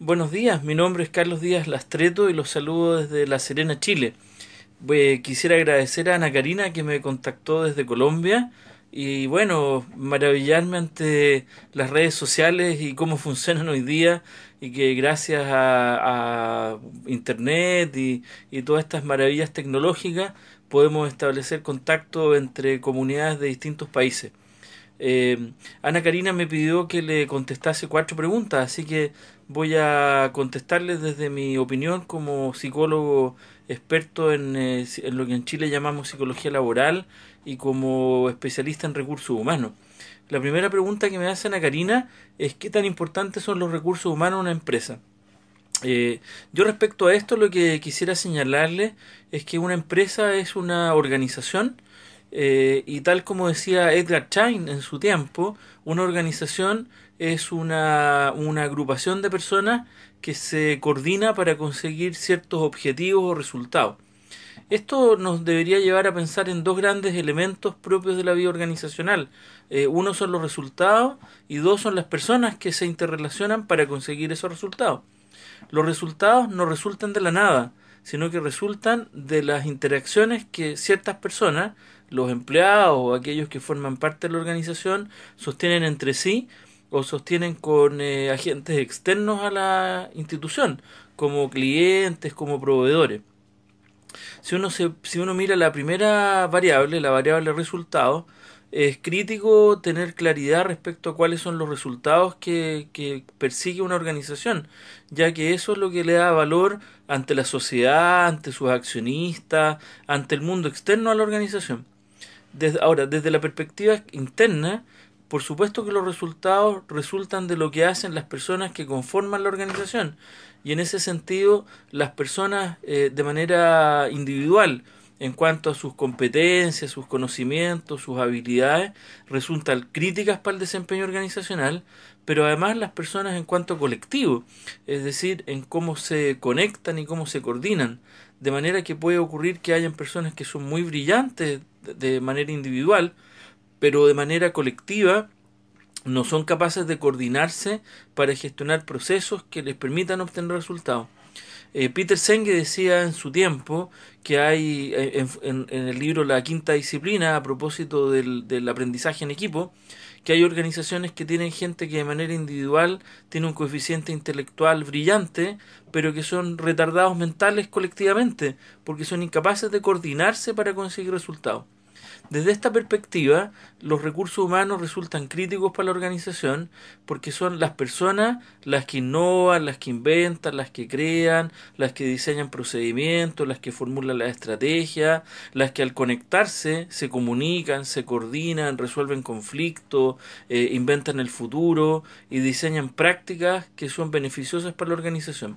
Buenos días, mi nombre es Carlos Díaz Lastreto y los saludo desde La Serena, Chile. quisiera agradecer a Ana Karina que me contactó desde Colombia y bueno, maravillarme ante las redes sociales y cómo funcionan hoy día y que gracias a, Internet y, y todas estas maravillas tecnológicas podemos establecer contacto entre comunidades de distintos países. Eh, Ana Karina me pidió que le contestase cuatro preguntas, así que voy a contestarles desde mi opinión como psicólogo experto en, eh, en, lo que en Chile llamamos psicología laboral y como especialista en recursos humanos. La primera pregunta que me hace Ana Karina es qué tan importantes son los recursos humanos en una empresa. Eh, yo respecto a esto lo que quisiera señalarle es que una empresa es una organización eh, y tal como decía Edgar Chain en su tiempo, una organización es una, una agrupación de personas que se coordina para conseguir ciertos objetivos o resultados. Esto nos debería llevar a pensar en dos grandes elementos propios de la vida organizacional. Eh, uno son los resultados y dos son las personas que se interrelacionan para conseguir esos resultados. Los resultados no resultan de la nada, sino que resultan de las interacciones que ciertas personas, los empleados o aquellos que forman parte de la organización, sostienen entre sí o sostienen con eh, agentes externos a la institución, como clientes, como proveedores. Si uno, se, si uno mira la primera variable, la variable resultado, es crítico tener claridad respecto a cuáles son los resultados que, que, persigue una organización, ya que eso es lo que le da valor ante la sociedad, ante sus accionistas, ante el mundo externo a la organización. Desde, ahora, desde la perspectiva interna, por supuesto que los resultados resultan de lo que hacen las personas que conforman la organización, y en ese sentido las personas eh, de manera individual, en cuanto a sus competencias, sus conocimientos, sus habilidades, resultan críticas para el desempeño organizacional, pero además las personas en cuanto a colectivo, es decir, en cómo se conectan y cómo se coordinan, de manera que puede ocurrir que hayan personas que son muy brillantes de manera individual, pero de manera colectiva no son capaces de coordinarse para gestionar procesos que les permitan obtener resultados. Eh, Peter Senge decía en su tiempo que hay eh, en, el libro La Quinta Disciplina, a propósito del, aprendizaje en equipo, que hay organizaciones que tienen gente que de manera individual tiene un coeficiente intelectual brillante, pero que son retardados mentales colectivamente, porque son incapaces de coordinarse para conseguir resultados. Desde esta perspectiva, los recursos humanos resultan críticos para la organización porque son las personas las que innovan, las que inventan, las que crean, las que diseñan procedimientos, las que formulan la estrategia, las que al conectarse se comunican, se coordinan, resuelven conflictos, eh, inventan el futuro y diseñan prácticas que son beneficiosas para la organización.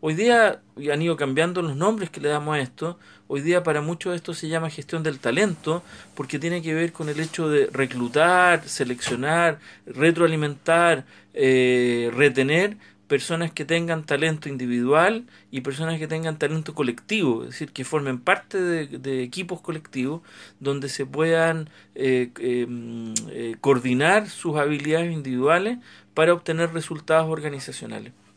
Hoy día han ido cambiando los nombres que le damos a esto. Hoy día para muchos esto se llama gestión del talento porque tiene que ver con el hecho de reclutar, seleccionar, retroalimentar, eh, retener personas que tengan talento individual y personas que tengan talento colectivo, es decir, que formen parte de, equipos colectivos donde se puedan eh, em, eh, coordinar sus habilidades individuales para obtener resultados organizacionales.